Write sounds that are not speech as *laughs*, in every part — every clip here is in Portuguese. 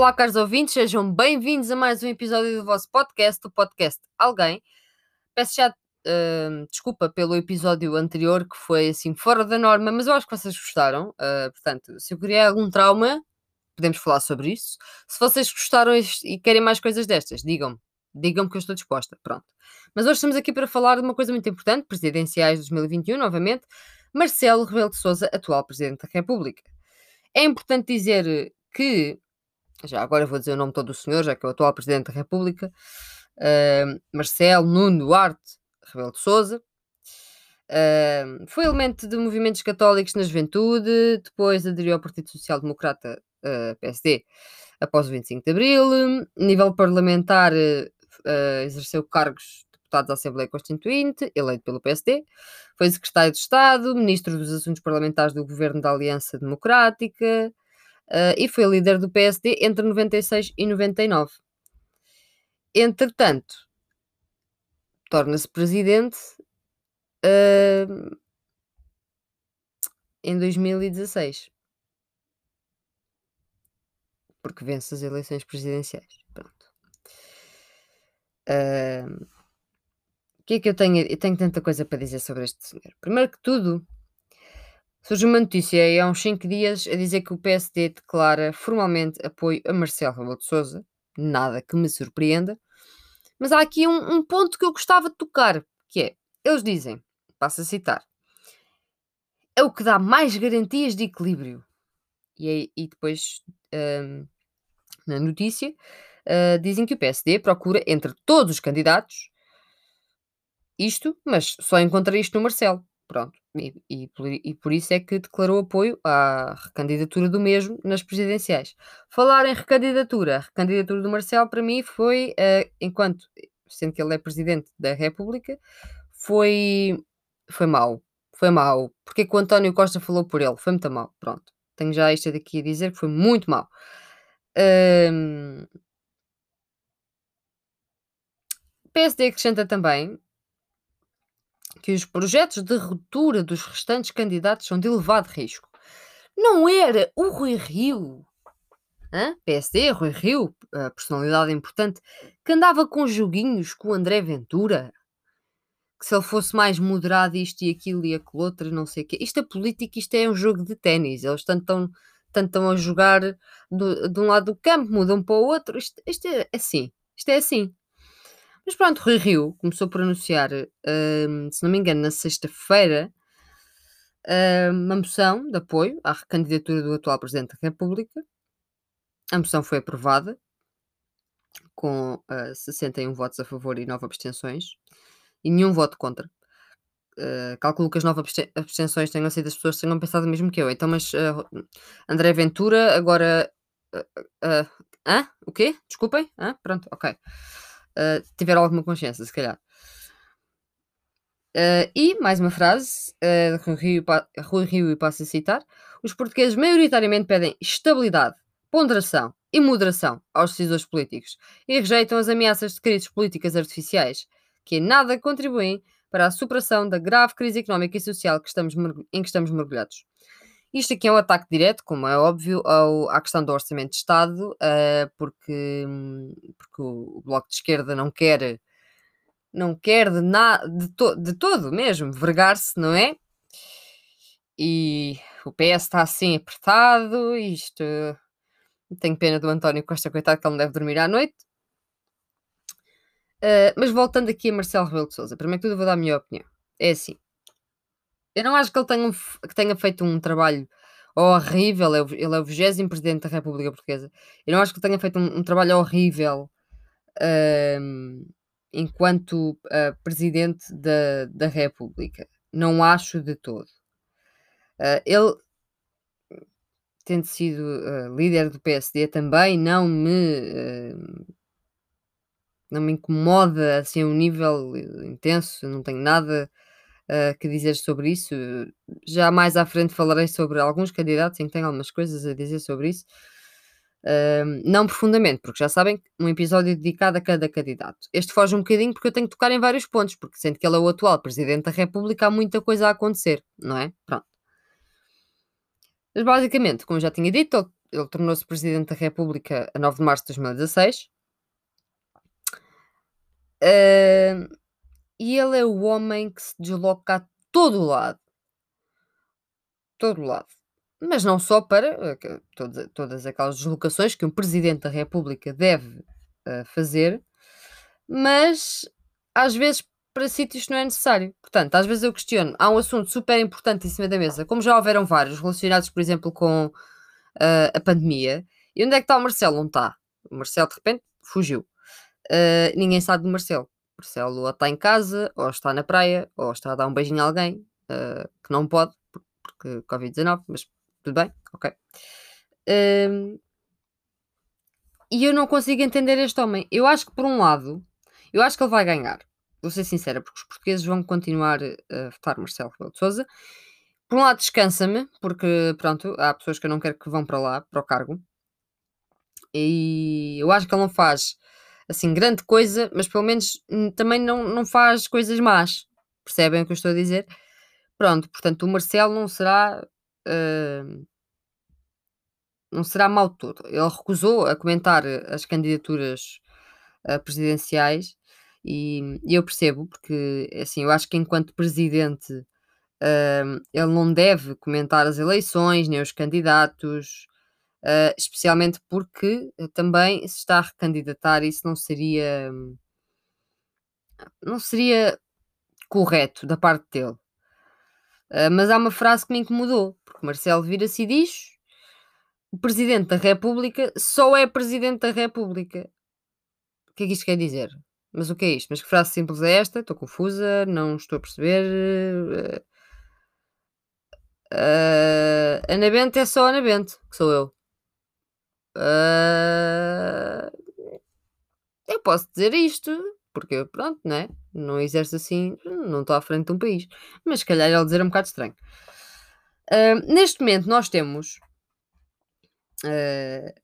Olá, caros ouvintes, sejam bem-vindos a mais um episódio do vosso podcast, o podcast Alguém. Peço já uh, desculpa pelo episódio anterior que foi assim fora da norma, mas eu acho que vocês gostaram. Uh, portanto, se eu criei algum trauma, podemos falar sobre isso. Se vocês gostaram e querem mais coisas destas, digam-me. Digam-me que eu estou disposta. Pronto. Mas hoje estamos aqui para falar de uma coisa muito importante, presidenciais de 2021, novamente. Marcelo Rebelo de Sousa, atual Presidente da República. É importante dizer que, já agora vou dizer o nome todo do senhor, já que é o atual Presidente da República, uh, Marcelo Nuno Duarte Rebelo de Sousa, uh, foi elemento de movimentos católicos na juventude, depois aderiu ao Partido Social Democrata uh, PSD após o 25 de Abril, a nível parlamentar uh, exerceu cargos de deputado da Assembleia Constituinte, eleito pelo PSD, foi secretário de Estado, ministro dos Assuntos Parlamentares do Governo da Aliança Democrática uh, e foi líder do PSD entre 96 e 99. Entretanto, torna-se presidente uh, em 2016 porque vence as eleições presidenciais. Pronto. Uh, o que é que eu tenho? Eu tenho tanta coisa para dizer sobre este senhor. Primeiro que tudo, surge uma notícia aí há uns 5 dias a dizer que o PSD declara formalmente apoio a Marcelo Rebelo de Souza. Nada que me surpreenda. Mas há aqui um, um ponto que eu gostava de tocar, que é, eles dizem, passo a citar, é o que dá mais garantias de equilíbrio. E, aí, e depois um, na notícia, uh, dizem que o PSD procura entre todos os candidatos isto, mas só encontra isto no Marcelo. Pronto. E, e, por, e, por, isso é que declarou apoio à recandidatura do mesmo nas presidenciais. Falar em recandidatura, a recandidatura do Marcelo para mim foi, uh, enquanto, sendo que ele é presidente da República, foi, foi mau. Foi mau. Porque é que o António Costa falou por ele? Foi muito mau. Pronto. Tenho já isto daqui a dizer que foi muito mau. Um, PSD acrescenta também que os projetos de ruptura dos restantes candidatos são de elevado risco. Não era o Rui Rio, hein? PSD, Rui Rio, a personalidade importante, que andava com joguinhos com o André Ventura? Que se ele fosse mais moderado isto e aquilo e aquilo outro, não sei o quê. Isto é política, isto é um jogo de ténis. Eles estão tanto estão a jogar do, de um lado do campo, mudam para o outro. Isto, isto é assim. Isto é assim. Mas pronto, Rui Rio começou por anunciar, um, se não me engano, na sexta-feira, um, uma moção de apoio à recandidatura do atual Presidente da República. A moção foi aprovada com uh, 61 votos a favor e 9 abstenções e nenhum voto contra. Uh, calculo que as novas abstenções tenham sido as pessoas que tenham pensado o mesmo que eu. Então, mas uh, André Ventura, agora. Uh, hã? O quê? Desculpem? Hã? Pronto, ok. Uh, alguma consciência, se calhar. e, mais uma frase, uh, Rui, Rio, Rui Rio e passo a citar: os portugueses maioritariamente pedem estabilidade, ponderação e moderação aos decisores políticos e rejeitam as ameaças de crises políticas artificiais que em nada contribuem para a superação da grave crise económica e social que estamos, em que estamos mergulhados. Isto aqui é um ataque direto, como é óbvio, ao, à questão do orçamento de Estado, uh, porque, porque o Bloco de Esquerda não quer, não quer de, na, de, to, de todo mesmo vergar-se, não é? E o PS está assim apertado, isto. Tenho pena do António Costa, coitado, que ele não deve dormir à noite. Uh, mas voltando aqui a Marcelo Rebelo de Sousa, primeiro que tudo vou dar a minha opinião. É assim. Eu não acho que ele tenha, que tenha feito um trabalho horrível. Ele é o 20 Presidente da República Portuguesa. Eu não acho que ele tenha feito um, um trabalho horrível uh, enquanto uh, Presidente da, da República. Não acho de todo. Uh, ele, tendo sido líder do PSD, também não me não me incomoda assim a um nível intenso, não tenho nada uh, que dizer sobre isso. Já mais à frente falarei sobre alguns candidatos em que tenho algumas coisas a dizer sobre isso. Uh, não profundamente, porque já sabem, um episódio dedicado a cada candidato. Este foge um bocadinho porque eu tenho que tocar em vários pontos, porque sendo que ele é o atual Presidente da República, há muita coisa a acontecer, não é? Pronto. Mas basicamente, como já tinha dito, ele tornou-se Presidente da República a 9 de março de 2016. Uh, e ele é o homem que se desloca a todo lado. Todo lado. Mas não só para uh, todas, todas aquelas deslocações que um Presidente da República deve uh, fazer, mas às vezes para sítios não é necessário. Portanto, às vezes eu questiono, há um assunto super importante em cima da mesa, como já houveram vários, relacionados, por exemplo, com uh, a pandemia, e onde é que está o Marcelo? Não está. O Marcelo, de repente, fugiu. Uh, ninguém sabe do Marcelo. Marcelo ou está em casa, ou está na praia, ou está a dar um beijinho a alguém, uh, que não pode, porque Covid-19, mas tudo bem, ok. Uh, e eu não consigo entender este homem. Eu acho que, por um lado, eu acho que ele vai ganhar. Vou ser sincera, porque os portugueses vão continuar a votar Marcelo Rebelo de Sousa. Por um lado, descansa-me, porque, pronto, há pessoas que eu não quero que vão para lá, para o cargo. E eu acho que ele não faz, assim, grande coisa, mas pelo menos hum, também não, não faz coisas más. Percebem o que eu estou a dizer? Pronto, portanto, o Marcelo não será... Uh, não será mal todo. Ele recusou a comentar as candidaturas uh, presidenciais e, e eu percebo, porque assim, eu acho que enquanto presidente uh, ele não deve comentar as eleições nem os candidatos, uh, especialmente porque também se está a recandidatar, isso não seria não seria correto da parte dele. Uh, mas há uma frase que me incomodou, porque Marcelo vira-se e diz: o Presidente da República só é Presidente da República. O que é que isto quer dizer? Mas o que é isto? Mas que frase simples é esta? Estou confusa, não estou a perceber. Uh, Ana Bento é só Ana Bento, que sou eu. Uh, eu posso dizer isto, porque pronto, né? Não exerce assim, não estou à frente de um país. Mas se calhar ele dizer é um bocado estranho. Uh, neste momento nós temos uh,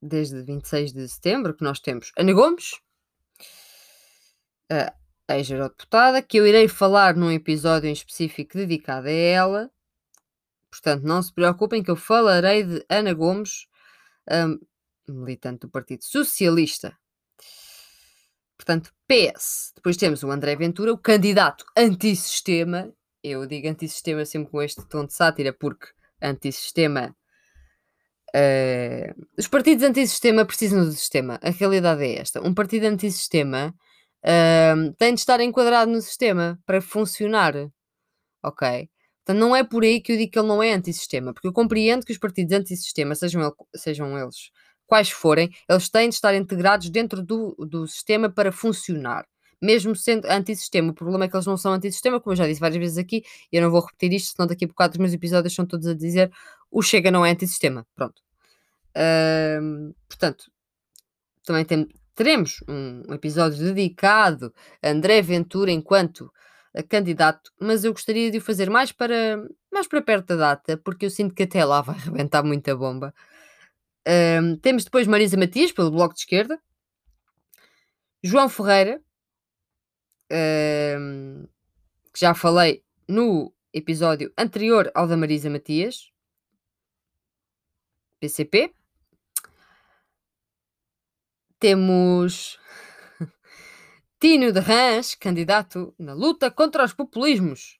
desde 26 de setembro, que nós temos Ana Gomes, a ex-eurodeputada, que eu irei falar num episódio em específico dedicado a ela. Portanto, não se preocupem que eu falarei de Ana Gomes, um, militante do Partido Socialista. Portanto, PS. Depois temos o André Ventura, o candidato antissistema. Eu digo antissistema sempre com este tom de sátira, porque antissistema Uh, os partidos antissistema precisam do sistema. A realidade é esta. Um partido antissistema uh, tem de estar enquadrado no sistema para funcionar. Ok? Então não é por aí que eu digo que ele não é antissistema, porque eu compreendo que os partidos antissistema, sejam, ele, sejam eles quais forem, eles têm de estar integrados dentro do, do sistema para funcionar. Mesmo sendo antissistema, o problema é que eles não são antissistema, como eu já disse várias vezes aqui, e eu não vou repetir isto, senão daqui a bocado os meus episódios são todos a dizer o Chega não é antissistema. Pronto. Uh, portanto, também tem, teremos um episódio dedicado a André Ventura enquanto candidato, mas eu gostaria de o fazer mais para, mais para perto da data, porque eu sinto que até lá vai *laughs* arrebentar muita bomba. Uh, temos depois Marisa Matias, pelo Bloco de Esquerda, João Ferreira, uh, que já falei no episódio anterior ao da Marisa Matias, PCP, temos Tino de Rãs, candidato na luta contra os populismos.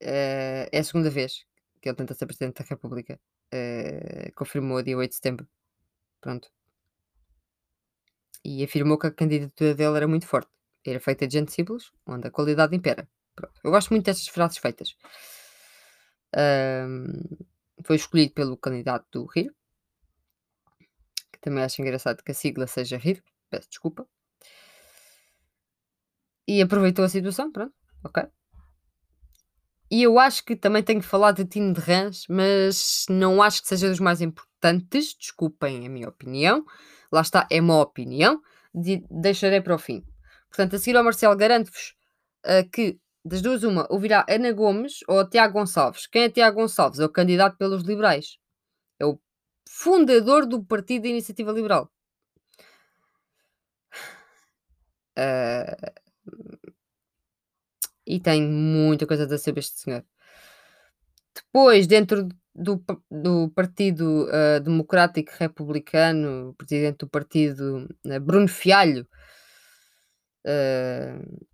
Uh, é a segunda vez que ele tenta ser Presidente da República. Uh, confirmou dia 8 de setembro. Pronto. E afirmou que a candidatura dele era muito forte. Era feita de gente simples, onde a qualidade impera. Pronto. Eu gosto muito destas frases feitas. Uh, foi escolhido pelo candidato do Rio, também acho engraçado que a sigla seja RIR, peço desculpa. E aproveitou a situação, pronto, ok. E eu acho que também tenho que falar de Tino de Rãs, mas não acho que seja dos mais importantes, desculpem a minha opinião. Lá está, é uma opinião, de, deixarei para o fim. Portanto, a seguir ao Marcelo, garanto-vos uh, que das duas, uma, ouvirá Ana Gomes ou Tiago Gonçalves. Quem é Tiago Gonçalves? É o candidato pelos liberais. É o fundador do Partido da Iniciativa Liberal. Uh, e tem muita coisa a saber este senhor. Depois, dentro do, do Partido uh, Democrático Republicano, presidente do partido, uh, Bruno Fialho, uh,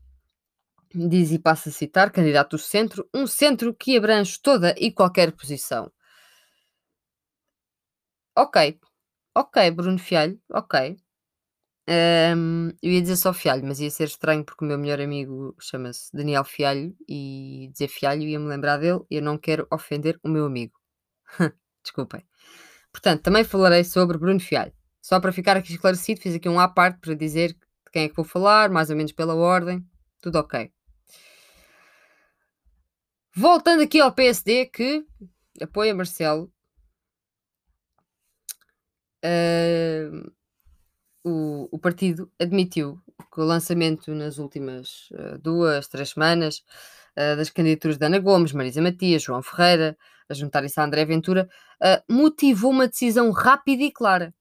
diz e passa a citar, candidato do centro, um centro que abrange toda e qualquer posição. Ok, ok, Bruno Fialho, ok. Eu ia dizer só Fialho, mas ia ser estranho porque o meu melhor amigo chama-se Daniel Fialho e dizer Fialho ia-me lembrar dele eu não quero ofender o meu amigo. *laughs* Desculpem. Portanto, também falarei sobre Bruno Fialho. Só para ficar aqui esclarecido, fiz aqui um à parte para dizer de quem é que vou falar, mais ou menos pela ordem. Tudo ok. Voltando aqui ao PSD, que apoia Marcelo. Uh, o, o, partido admitiu que o lançamento nas últimas uh, duas, três semanas uh, das candidaturas de Ana Gomes, Marisa Matias, João Ferreira, a juntarem-se a André Ventura, uh, motivou uma decisão rápida e clara.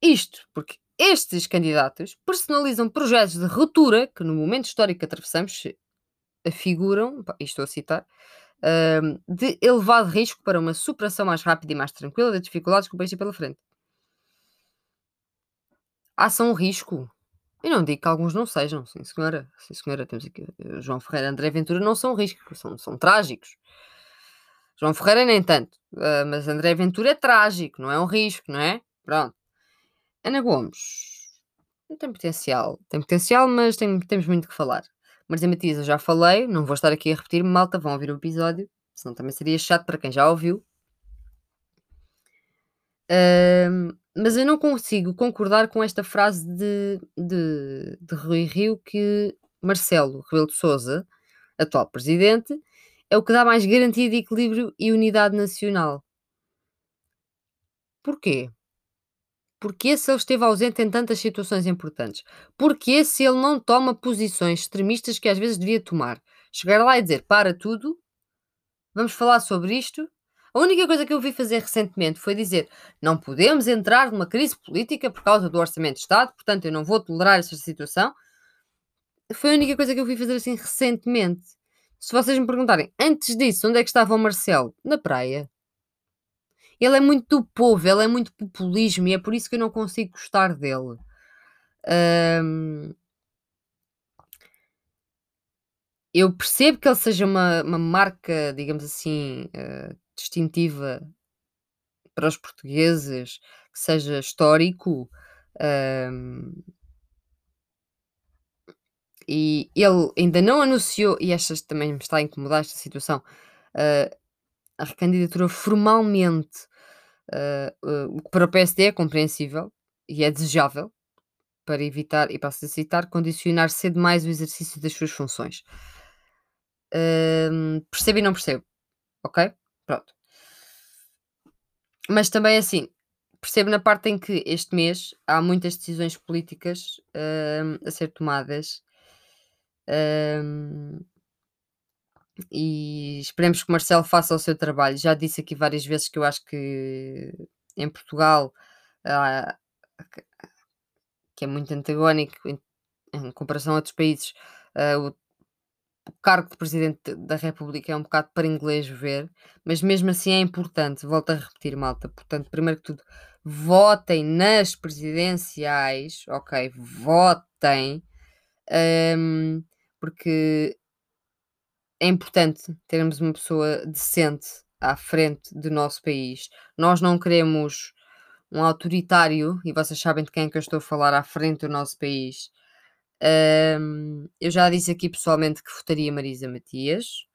Isto porque estes candidatos personalizam projetos de ruptura que, no momento histórico que atravessamos, afiguram, e estou a citar, de elevado risco para uma superação mais rápida e mais tranquila das dificuldades que o país tem pela frente. Há são um risco. E não digo que alguns não sejam, sim senhora. Sim senhora, temos aqui eh, João Ferreira e André Ventura não são riscos, são, são trágicos. João Ferreira nem tanto, uh, mas André Ventura é trágico, não é um risco, não é? Pronto. Ana Gomes tem potencial, tem potencial, mas tem, temos muito que falar. Marisa Matias eu já falei, não vou estar aqui a repetir, malta, vão ouvir o episódio, senão também seria chato para quem já ouviu. Uh, mas eu não consigo concordar com esta frase de, de, de Rui Rio que Marcelo Rebelo de Souza, atual presidente, é o que dá mais garantia de equilíbrio e unidade nacional. Porquê? Porque se ele esteve ausente em tantas situações importantes? Porque se ele não toma posições extremistas que às vezes devia tomar? Chegar lá e dizer para tudo, vamos falar sobre isto. A única coisa que eu vi fazer recentemente foi dizer não podemos entrar numa crise política por causa do orçamento de Estado, portanto eu não vou tolerar esta situação. Foi a única coisa que eu vi fazer assim recentemente. Se vocês me perguntarem, antes disso, onde é que estava o Marcelo? Na praia. Ele é muito do povo, ele é muito populismo e é por isso que eu não consigo gostar dele. Um, eu percebo que ele seja uma, uma marca, digamos assim, uh, distintiva para os portugueses, que seja histórico. Um, e ele ainda não anunciou, e esta também me está a incomodar esta situação, uh, a recandidatura formalmente, uh, uh, para o PSD é compreensível e é desejável para evitar, e passo a citar, condicionar cedo mais o exercício das suas funções. Percebo e não percebo. Ok? Pronto. Mas também assim, percebo na parte em que este mês há muitas decisões políticas a ser tomadas um, e esperemos que Marcelo faça o seu trabalho. Já disse aqui várias vezes que eu acho que em Portugal que é muito antagónico em, em comparação a outros países, uh, o, o, cargo de Presidente da República é um bocado para inglês ver, mas mesmo assim é importante, volto a repetir, malta. Portanto, primeiro que tudo, votem nas presidenciais, ok? Votem. Um, porque é importante termos uma pessoa decente à frente do nosso país. Nós não queremos um autoritário, e vocês sabem de quem é que eu estou a falar à frente do nosso país. Um, eu já disse aqui pessoalmente que votaria Marisa Matias,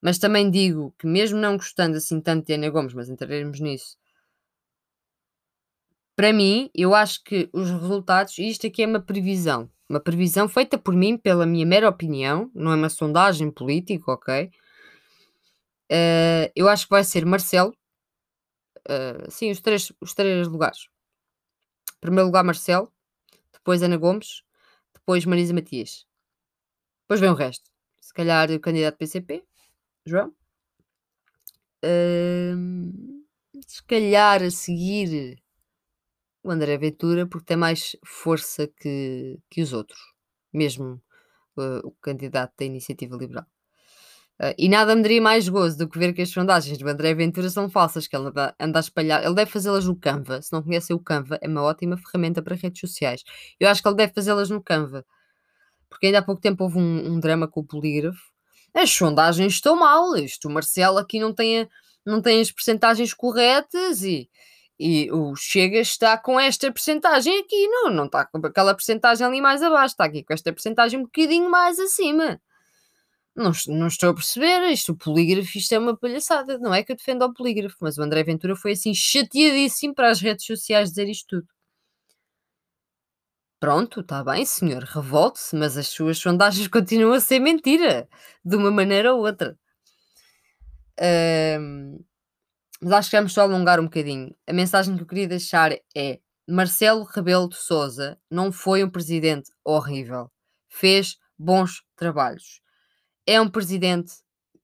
mas também digo que, mesmo não gostando assim tanto de Ana Gomes, mas entraremos nisso, para mim, eu acho que os resultados, e isto aqui é uma previsão, uma previsão feita por mim, pela minha mera opinião, não é uma sondagem política, ok? Uh, eu acho que vai ser Marcelo. Uh, sim, os três, os três lugares. Primeiro lugar, Marcelo. Depois Ana Gomes. Depois Marisa Matias. Depois vem o resto. Se calhar o candidato PCP, João. Uh, se calhar a seguir o André Ventura, porque tem mais força que, que os outros, mesmo uh, o candidato da Iniciativa Liberal. Uh, e nada me daria mais gozo do que ver que as sondagens do André Ventura são falsas, que ele anda, anda a espalhar. Ele deve fazê-las no Canva. Se não conhecem o Canva, é uma ótima ferramenta para redes sociais. Eu acho que ele deve fazê-las no Canva. Porque ainda há pouco tempo houve um, um drama com o polígrafo. As sondagens estão mal. Isto, o Marcelo aqui não tem, não tem as percentagens corretas e, e o Chega está com esta percentagem aqui. Não, não está com aquela percentagem ali mais abaixo. Está aqui com esta percentagem um bocadinho mais acima. Não, não estou a perceber, isto, o polígrafo, isto é uma palhaçada. Não é que eu defendo o polígrafo, mas o André Ventura foi assim chateadíssimo para as redes sociais dizer isto tudo. Pronto, está bem, senhor, revolte-se, mas as suas sondagens *laughs* continuam a ser mentira, de uma maneira ou outra. Um, mas acho que vamos só alongar um bocadinho. A mensagem que eu queria deixar é: Marcelo Rebelo de Souza não foi um presidente horrível, fez bons trabalhos é um presidente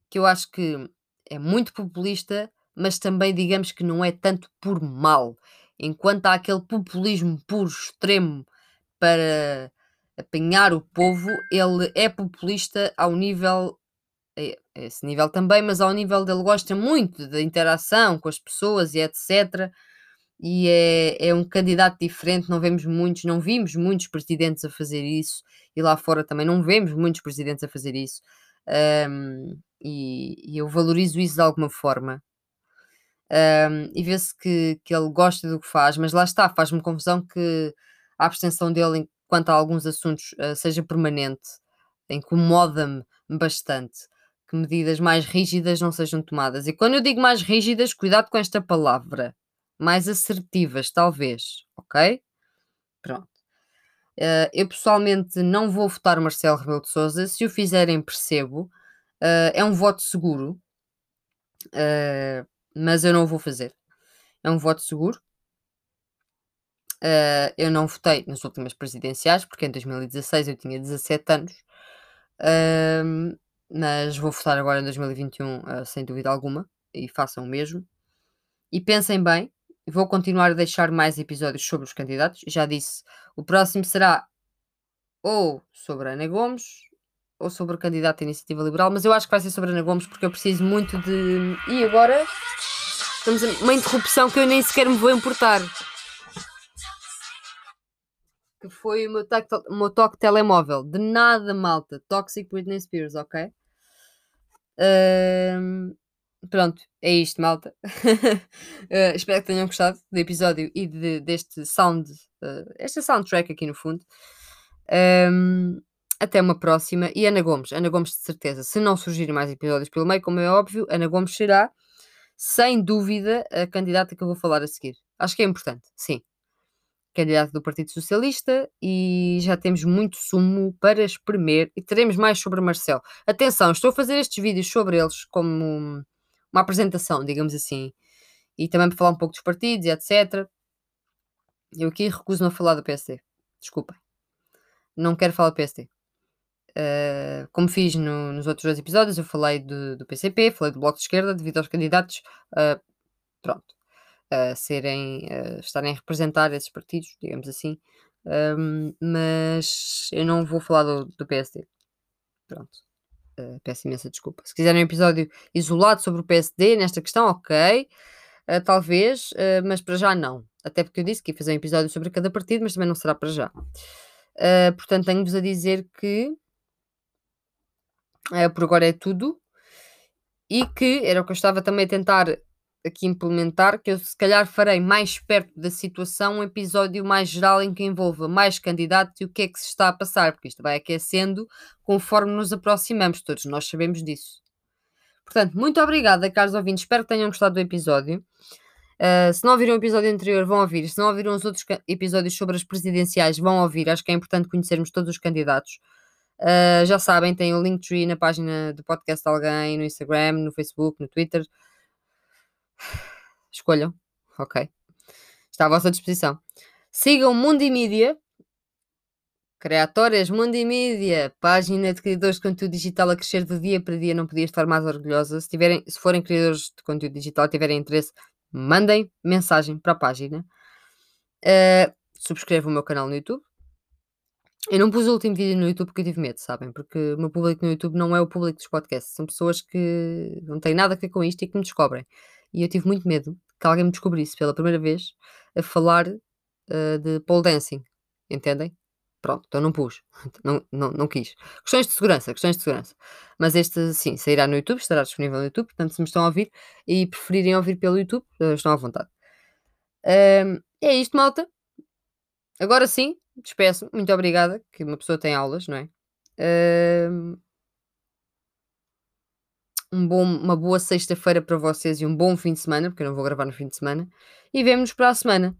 que eu acho que é muito populista, mas também digamos que não é tanto por mal. Enquanto há aquele populismo puro, extremo, para apanhar o povo, ele é populista ao nível. Esse nível também, mas ao nível dele gosta muito da interação com as pessoas e etc. E é, é um candidato diferente, não vemos muitos, não vimos muitos presidentes a fazer isso, e lá fora também não vemos muitos presidentes a fazer isso. Um, e, e, eu valorizo isso de alguma forma. Um, e vê-se que, que ele gosta do que faz, mas lá está, faz-me confusão que a abstenção dele quanto a alguns assuntos uh, seja permanente, incomoda-me bastante que medidas mais rígidas não sejam tomadas. E quando eu digo mais rígidas, cuidado com esta palavra, mais assertivas, talvez, ok? Pronto. Uh, eu pessoalmente não vou votar Marcelo Rebelo de Souza. Se o fizerem, percebo. Uh, é um voto seguro, uh, mas eu não vou fazer. É um voto seguro. eu não votei nas últimas presidenciais, porque em 2016 eu tinha 17 anos. mas vou votar agora em 2021, sem dúvida alguma. E façam o mesmo. E pensem bem, Vou continuar a deixar mais episódios sobre os candidatos. Já disse, o próximo será ou sobre Ana Gomes ou sobre o candidato à Iniciativa Liberal, mas eu acho que vai ser sobre Ana Gomes porque eu preciso muito de. E agora? Estamos a uma interrupção que eu nem sequer me vou importar. Que foi o meu, toque, o meu toque telemóvel. De nada, malta. Toxic Britney Spears, ok? Um, Pronto, é isto, malta. uh, *laughs* espero que tenham gostado do episódio e de, deste sound, uh, esta soundtrack aqui no fundo. Um, até uma próxima. E Ana Gomes, Ana Gomes de certeza, se não surgirem mais episódios pelo meio, como é óbvio, Ana Gomes será, sem dúvida, a candidata que eu vou falar a seguir. Acho que é importante, sim. Candidata do Partido Socialista e já temos muito sumo para espremer e teremos mais sobre Marcelo. Atenção, estou a fazer estes vídeos sobre eles como uma apresentação, digamos assim, e também para falar um pouco dos partidos e etc. Eu aqui recuso-me a falar do PSD. Desculpem. Não quero falar do PSD. Uh, eh, como fiz no, nos outros dois episódios, eu falei do, do, PCP, falei do Bloco de Esquerda, devido aos candidatos, uh, pronto, uh, serem, estarem a representar esses partidos, digamos assim, um, mas eu não vou falar do, do PSD. Pronto. Uh, peço imensa desculpa. Se quiserem um episódio isolado sobre o PSD nesta questão, ok. Uh, talvez, uh, mas para já não. Até porque eu disse que ia fazer um episódio sobre cada partido, mas também não será para já. portanto, tenho-vos a dizer que por agora é tudo. E que era o que eu estava também a tentar aqui implementar, que eu se calhar farei mais perto da situação um episódio mais geral em que envolva mais candidatos e o que é que se está a passar, porque isto vai aquecendo conforme nos aproximamos, todos nós sabemos disso. Portanto, muito obrigada, caros ouvintes, espero que tenham gostado do episódio. Uh, se não ouviram o episódio anterior, vão ouvir. Se não ouviram os outros episódios sobre as presidenciais, vão ouvir. Acho que é importante conhecermos todos os candidatos. Uh, já sabem, tem o Linktree na página do podcast de alguém, no Instagram, no Facebook, no Twitter. Escolham. Ok. Está à vossa disposição. Sigam Mundimídia. Criatórias Mundimídia. Página de criadores de conteúdo digital a crescer de dia para dia. Não podia estar mais orgulhosa. Se, tiverem, se forem criadores de conteúdo digital tiverem interesse, mandem mensagem para a página. Uh, subscrevam o meu canal no YouTube. Eu não pus o último vídeo no YouTube porque eu tive medo, sabem? Porque o meu público no YouTube não é o público dos podcasts. São pessoas que não têm nada a ver com isto e que me descobrem. E eu tive muito medo que alguém me descobrisse pela primeira vez a falar uh, de pole dancing. Entendem? Pronto, então não pus. *laughs* Não, não, não quis. Questões de segurança, questões de segurança. Mas este, sim, sairá no YouTube, estará disponível no YouTube. Portanto, se me estão a ouvir e preferirem ouvir pelo YouTube, uh, estão à vontade. Uh, é isto, malta. Agora sim, despeço. Muito obrigada, que uma pessoa tem aulas, não é? Uh, um bom, uma boa sexta-feira para vocês e um bom fim de semana, porque eu não vou gravar no fim de semana. E vemo-nos para a semana.